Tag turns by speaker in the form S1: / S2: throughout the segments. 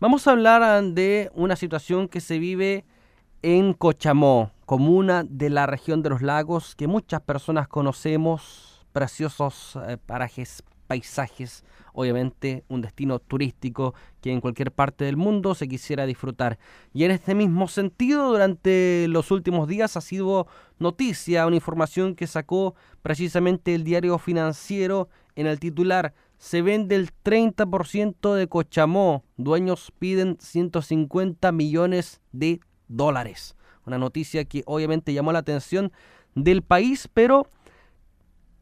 S1: Vamos a hablar ah, de una situación que se vive en Cochamó, comuna de la región de los lagos, que muchas personas conocemos, preciosos eh, parajes, paisajes, obviamente un destino turístico que en cualquier parte del mundo se quisiera disfrutar. Y en este mismo sentido, durante los últimos días ha sido noticia, una información que sacó precisamente el diario financiero en el titular se vende el 30% de Cochamó. Dueños piden 150 millones de dólares. Una noticia que obviamente llamó la atención del país, pero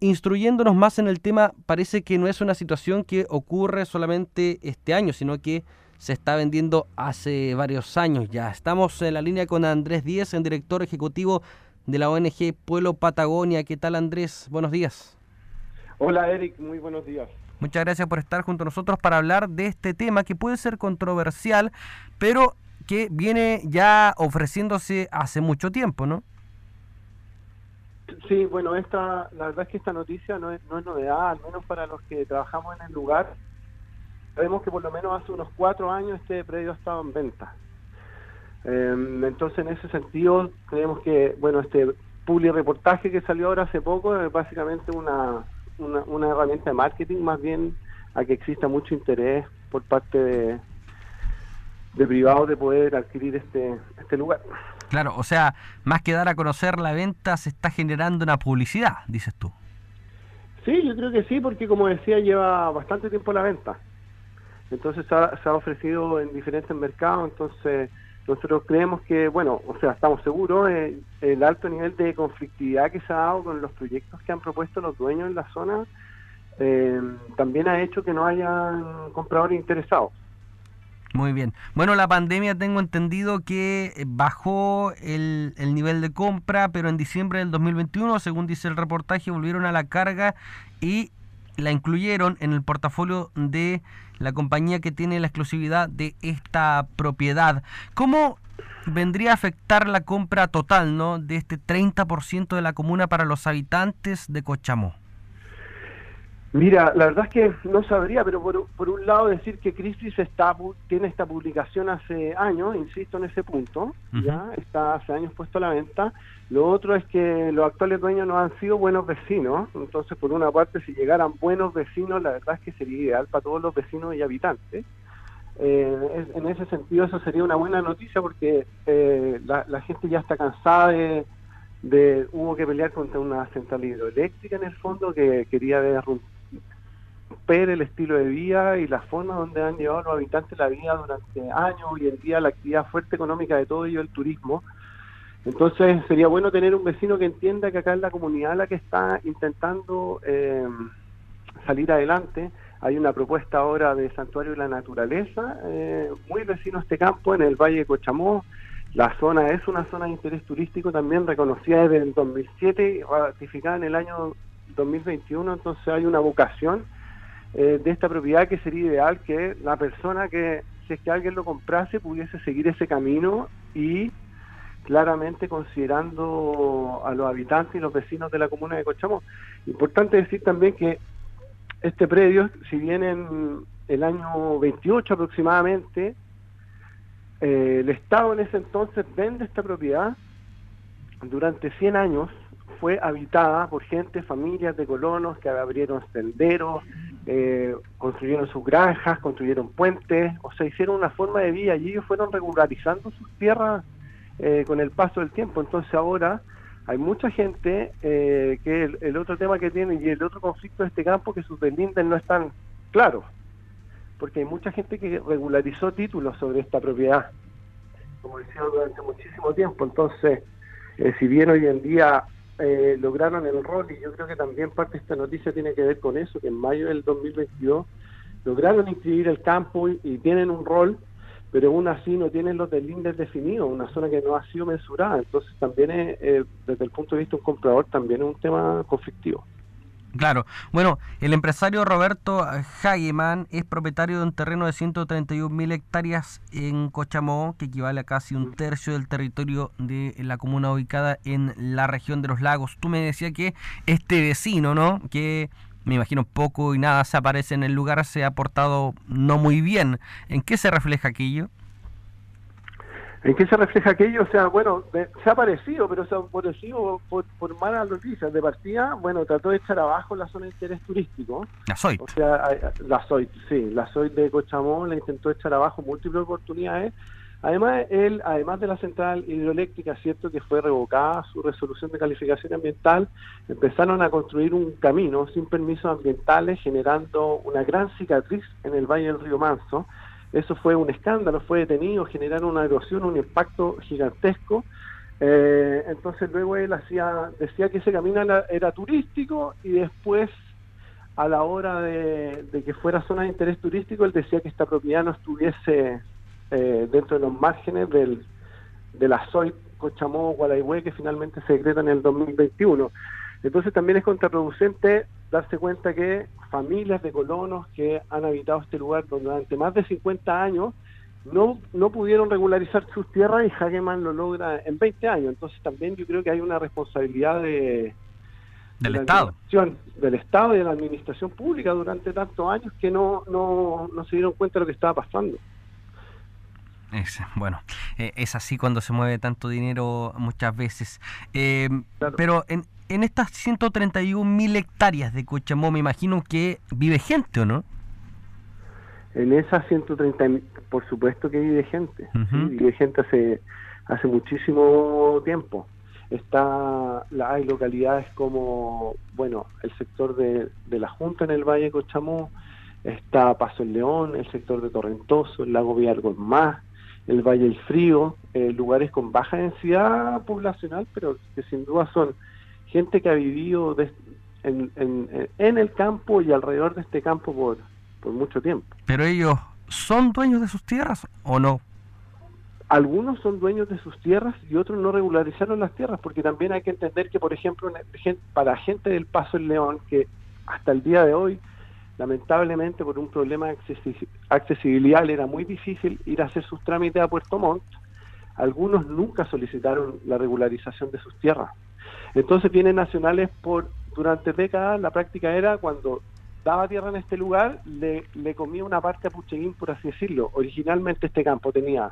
S1: instruyéndonos más en el tema, parece que no es una situación que ocurre solamente este año, sino que se está vendiendo hace varios años ya. Estamos en la línea con Andrés Díez, el director ejecutivo de la ONG Pueblo Patagonia. ¿Qué tal Andrés? Buenos días.
S2: Hola Eric, muy buenos días.
S1: Muchas gracias por estar junto a nosotros para hablar de este tema que puede ser controversial, pero que viene ya ofreciéndose hace mucho tiempo, ¿no?
S2: Sí, bueno, esta, la verdad es que esta noticia no es, no es novedad, al menos para los que trabajamos en el lugar. Sabemos que por lo menos hace unos cuatro años este predio ha estado en venta. Em, entonces, en ese sentido, creemos que, bueno, este public reportaje que salió ahora hace poco es básicamente una, una, una herramienta de marketing, más bien a que exista mucho interés por parte de, de privados de poder adquirir este, este lugar.
S1: Claro, o sea, más que dar a conocer la venta, se está generando una publicidad, dices tú.
S2: Sí, yo creo que sí, porque como decía, lleva bastante tiempo la venta. Entonces se ha, ofrecido en diferentes mercados, entonces nosotros creemos que, bueno, o sea, estamos seguros, eh, el alto nivel de conflictividad que se ha dado con los proyectos que han propuesto los dueños en la zona, eh, también ha hecho que no hayan compradores interesados.
S1: Muy bien. Bueno, la pandemia tengo entendido que eh, bajó el, el, nivel de compra, pero en diciembre del 2021, según dice el reportaje, volvieron a la carga y la incluyeron en el portafolio de la compañía que tiene la exclusividad de esta propiedad. ¿Cómo vendría a afectar la compra total ¿no? de este 30% de la comuna para los habitantes de Cochamó?
S2: Mira, la verdad es que no sabría, pero por, por un lado decir que Crisis está, tiene esta publicación hace años, insisto en ese punto, ya está hace años puesto a la venta. Lo otro es que los actuales dueños no han sido buenos vecinos, entonces por una parte si llegaran buenos vecinos, la verdad es que sería ideal para todos los vecinos y habitantes. Eh, en ese sentido eso sería una buena noticia porque eh, la, la gente ya está cansada de de hubo que pelear contra una central hidroeléctrica en el fondo que quería romper el estilo de vida y la forma donde han llevado los habitantes la vida durante años, hoy en día la actividad fuerte económica de todo ello el turismo. Entonces sería bueno tener un vecino que entienda que acá es la comunidad la que está intentando eh, salir adelante. Hay una propuesta ahora de Santuario de la Naturaleza, eh, muy vecino a este campo, en el Valle de Cochamó, la zona es una zona de interés turístico también reconocida desde el 2007 y ratificada en el año 2021, entonces hay una vocación eh, de esta propiedad que sería ideal que la persona que, si es que alguien lo comprase, pudiese seguir ese camino y claramente considerando a los habitantes y los vecinos de la comuna de Cochamó. Importante decir también que este predio, si bien en el año 28 aproximadamente, eh, el Estado en ese entonces vende esta propiedad. Durante 100 años fue habitada por gente, familias de colonos que abrieron senderos, eh, construyeron sus granjas, construyeron puentes, o sea, hicieron una forma de vida y ellos fueron regularizando sus tierras eh, con el paso del tiempo. Entonces ahora hay mucha gente que el, el, otro tema que tiene y el otro conflicto de este campo que sus deslindes no están claros porque hay mucha gente que regularizó títulos sobre esta propiedad, como decía, durante muchísimo tiempo. Entonces, eh, si bien hoy en día eh, lograron el rol, y yo creo que también parte de esta noticia tiene que ver con eso, que en mayo del 2022 lograron inscribir el campo y, tienen un rol, pero aún así no tienen los deslindes definidos, una zona que no ha sido mensurada. Entonces, también es, eh, desde el punto de vista de un comprador, también es un tema conflictivo.
S1: Claro. Bueno, el empresario Roberto Hageman es propietario de un terreno de 131 mil hectáreas en Cochamó, que equivale a casi un tercio del territorio de la comuna ubicada en la región de los lagos. Tú me decías que este vecino, ¿no? Que me imagino poco y nada se aparece en el lugar, se ha portado no muy bien. ¿En qué se refleja aquello?
S2: ¿En qué se refleja aquello? O sea, bueno, se ha parecido, pero se ha parecido por, por malas noticias. De partida, bueno, trató de echar abajo la zona de interés turístico.
S1: La SOIT.
S2: O sea, la SOIT, sí, la SOIT de Cochamón la intentó echar abajo múltiples oportunidades. Además, él, además de la central hidroeléctrica, cierto que fue revocada su resolución de calificación ambiental, empezaron a construir un camino sin permisos ambientales, generando una gran cicatriz en el valle del río Manso eso fue un escándalo, fue detenido, generaron una erosión, un impacto gigantesco. Eh, entonces luego él hacía, decía que ese camino era, turístico y después a la hora de, que fuera zona de interés turístico, él decía que esta propiedad no estuviese eh, dentro de los márgenes del, de la SOI Cochamó Gualaihue que finalmente se decreta en el 2021. Entonces también es contraproducente darse cuenta que familias de colonos que han habitado este lugar durante más de 50 años no, no pudieron regularizar sus tierras y Hageman lo logra en 20 años. Entonces también yo creo que hay una responsabilidad de,
S1: del Estado.
S2: Del Estado y de la administración pública durante tantos años que no, no, no se dieron cuenta de lo que estaba pasando.
S1: Es, bueno, eh, es así cuando se mueve tanto dinero muchas veces. Eh, pero en, en estas 131 mil hectáreas de Cochamó, me imagino que vive gente, ¿o no?
S2: En esas 130 por supuesto que vive gente. Vive gente hace, hace muchísimo tiempo. Está, hay localidades como, bueno, el sector de, la Junta en el Valle de Cochamó, está Paso el León, el sector de Torrentoso, el lago Villargos más, el Valle del Frío, eh, lugares con baja densidad poblacional, pero que sin duda son gente que ha vivido en, en, el campo y alrededor de este campo por, por mucho tiempo.
S1: Pero ellos son dueños de sus tierras o no?
S2: Algunos son dueños de sus tierras y otros no regularizaron las tierras, porque también hay que entender que, por ejemplo, para gente del Paso el León, que hasta el día de hoy, lamentablemente por un problema de accesibilidad era muy difícil ir a hacer sus trámites a Puerto Montt, algunos nunca solicitaron la regularización de sus tierras. Entonces bienes nacionales por durante décadas la práctica era cuando daba tierra en este lugar, le, le comía una parte a Pucheguín, por así decirlo. Originalmente este campo tenía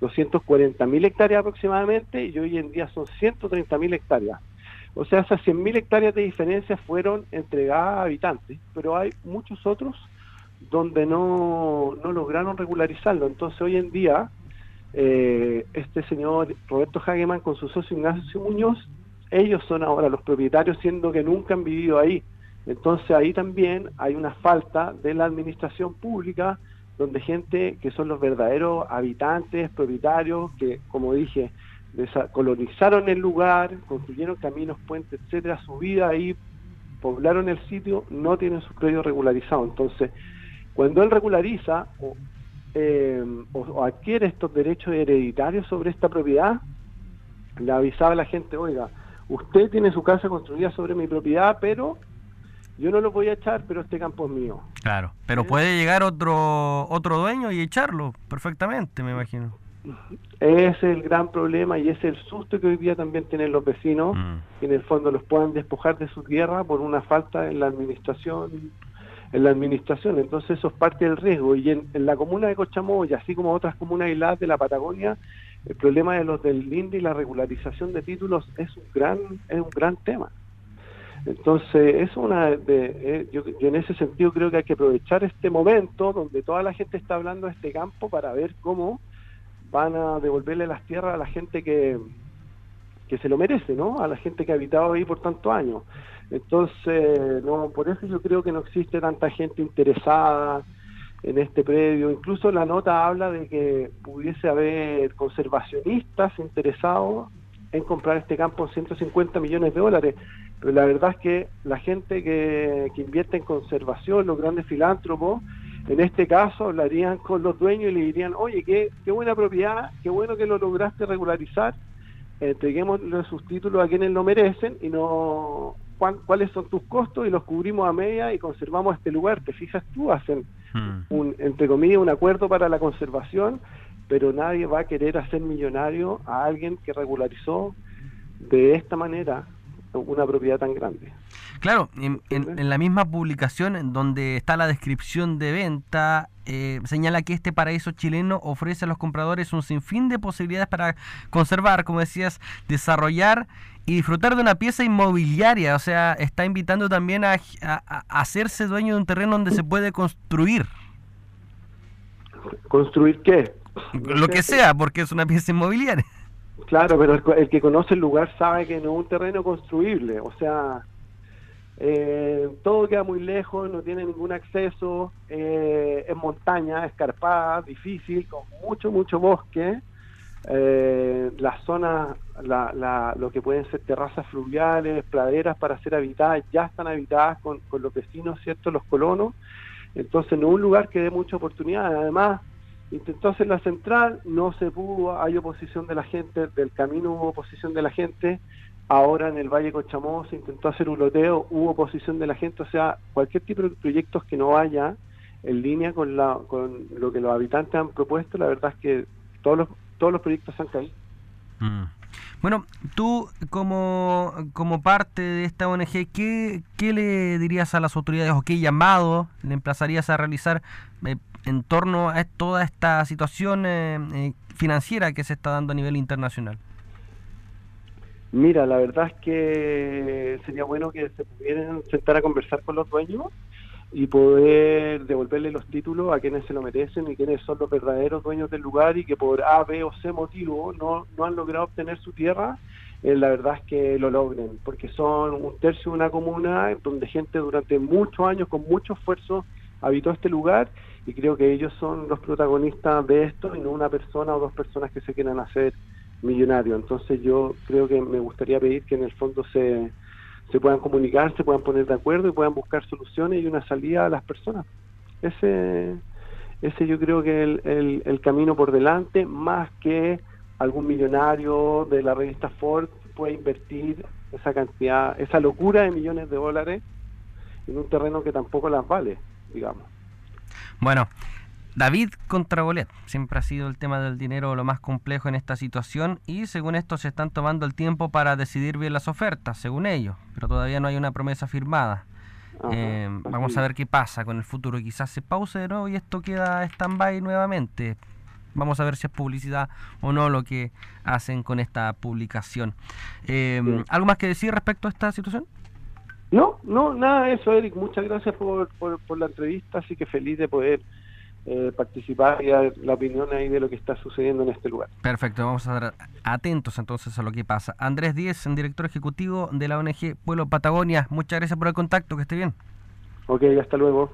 S2: 240.000 hectáreas aproximadamente y hoy en día son 130.000 hectáreas. O sea, esas 100.000 hectáreas de diferencia fueron entregadas a habitantes, pero hay muchos otros donde no, no lograron regularizarlo. Entonces hoy en día, eh, este señor Roberto Hageman con su socio Ignacio Muñoz ellos son ahora los propietarios, siendo que nunca han vivido ahí. Entonces ahí también hay una falta de la administración pública, donde gente que son los verdaderos habitantes, propietarios, que como dije, colonizaron el lugar, construyeron caminos, puentes, etcétera, su vida ahí, poblaron el sitio, no tienen su crédito regularizado. Entonces, cuando él regulariza o, eh, o adquiere estos derechos hereditarios sobre esta propiedad, le avisaba a la gente, oiga, usted tiene su casa construida sobre mi propiedad, pero yo no lo voy a echar, pero este campo es mío.
S1: Claro, pero puede llegar otro otro dueño y echarlo perfectamente, me imagino.
S2: Es el gran problema y es el susto que hoy día también tienen los vecinos, mm. que en el fondo los puedan despojar de su tierra por una falta en la administración en la administración, entonces eso es parte del riesgo y en, en la comuna de Cochamoya, así como otras comunas aisladas de la Patagonia, el problema de los del INDE y la regularización de títulos es un gran es un gran tema. Entonces, es una de, eh, yo, en ese sentido creo que hay que aprovechar este momento donde toda la gente está hablando de este campo para ver cómo van a devolverle las tierras a la gente que, que se lo merece, ¿no? A la gente que ha habitado ahí por tantos años. Entonces, no, por eso yo creo que no existe tanta gente interesada en este predio. Incluso la nota habla de que pudiese haber conservacionistas interesados en comprar este campo en 150 millones de dólares. Pero la verdad es que la gente que, invierte en conservación, los grandes filántropos, en este caso hablarían con los dueños y le dirían, oye, qué, qué buena propiedad, qué bueno que lo lograste regularizar, entreguémosle sus títulos a quienes lo merecen y no cuáles son tus costos y los cubrimos a media y conservamos este lugar. Te fijas tú, hacen Hmm. un, entre comillas, un acuerdo para la conservación, pero nadie va a querer hacer millonario a alguien que regularizó de esta manera una propiedad tan grande.
S1: Claro, en, la misma publicación en donde está la descripción de venta, eh, señala que este paraíso chileno ofrece a los compradores un sinfín de posibilidades para conservar, como decías, desarrollar y disfrutar de una pieza inmobiliaria. O sea, está invitando también a, a hacerse dueño de un terreno donde se puede construir.
S2: ¿Construir qué?
S1: Lo que sea, porque es una pieza inmobiliaria.
S2: Claro, pero el, que conoce el lugar sabe que no es un terreno construible, o sea, eh, todo queda muy lejos, no tiene ningún acceso, eh, es montaña, escarpada, difícil, con mucho, mucho bosque. Eh, las zonas, la, lo que pueden ser terrazas fluviales, praderas para ser habitadas, ya están habitadas con, con los vecinos, ¿cierto? Los colonos. Entonces, no es un lugar que dé mucha oportunidad. Además, intentó hacer la central, no se pudo, hay oposición de la gente, del camino hubo oposición de la gente, ahora en el Valle Cochamó se intentó hacer un loteo, hubo oposición de la gente, o sea, cualquier tipo de proyectos que no vaya en línea con, la, con lo que los habitantes han propuesto, la verdad es que todos los, todos los proyectos han caído.
S1: Mm. Bueno, tú como, como parte de esta ONG, ¿qué, ¿qué le dirías a las autoridades o qué llamado le emplazarías a realizar eh, en torno a toda esta situación eh, eh, financiera que se está dando a nivel internacional?
S2: Mira, la verdad es que sería bueno que se pudieran sentar a conversar con los dueños y poder devolverle los títulos a quienes se lo merecen y quienes son los verdaderos dueños del lugar y que por A, B o C motivo no, no han logrado obtener su tierra, eh, la verdad es que lo logren, porque son un tercio de una comuna donde gente durante muchos años con mucho esfuerzo habitó este lugar y creo que ellos son los protagonistas de esto y no una persona o dos personas que se quieran hacer millonarios. Entonces yo creo que me gustaría pedir que en el fondo se, se puedan comunicar, se puedan poner de acuerdo y puedan buscar soluciones y una salida a las personas. Ese, ese yo creo que es el, el, camino por delante, más que algún millonario de la revista Ford pueda invertir esa cantidad, esa locura de millones de dólares en un terreno que tampoco las vale, digamos.
S1: Bueno, David contra Bolet. Siempre ha sido el tema del dinero lo más complejo en esta situación y según esto se están tomando el tiempo para decidir bien las ofertas, según ellos, pero todavía no hay una promesa firmada. Eh, vamos a ver qué pasa con el futuro. Quizás se pause de nuevo y esto queda stand-by nuevamente. Vamos a ver si es publicidad o no lo que hacen con esta publicación. Eh, ¿Algo más que decir respecto a esta situación?
S2: No, no, nada de eso, Eric. Muchas gracias por, por, la entrevista, así que feliz de poder eh, participar y dar la opinión ahí de lo que está sucediendo en este lugar.
S1: Perfecto, vamos a estar atentos entonces a lo que pasa. Andrés Díez, director ejecutivo de la ONG Pueblo Patagonia, muchas gracias por el contacto, que esté bien.
S2: Ok, hasta luego.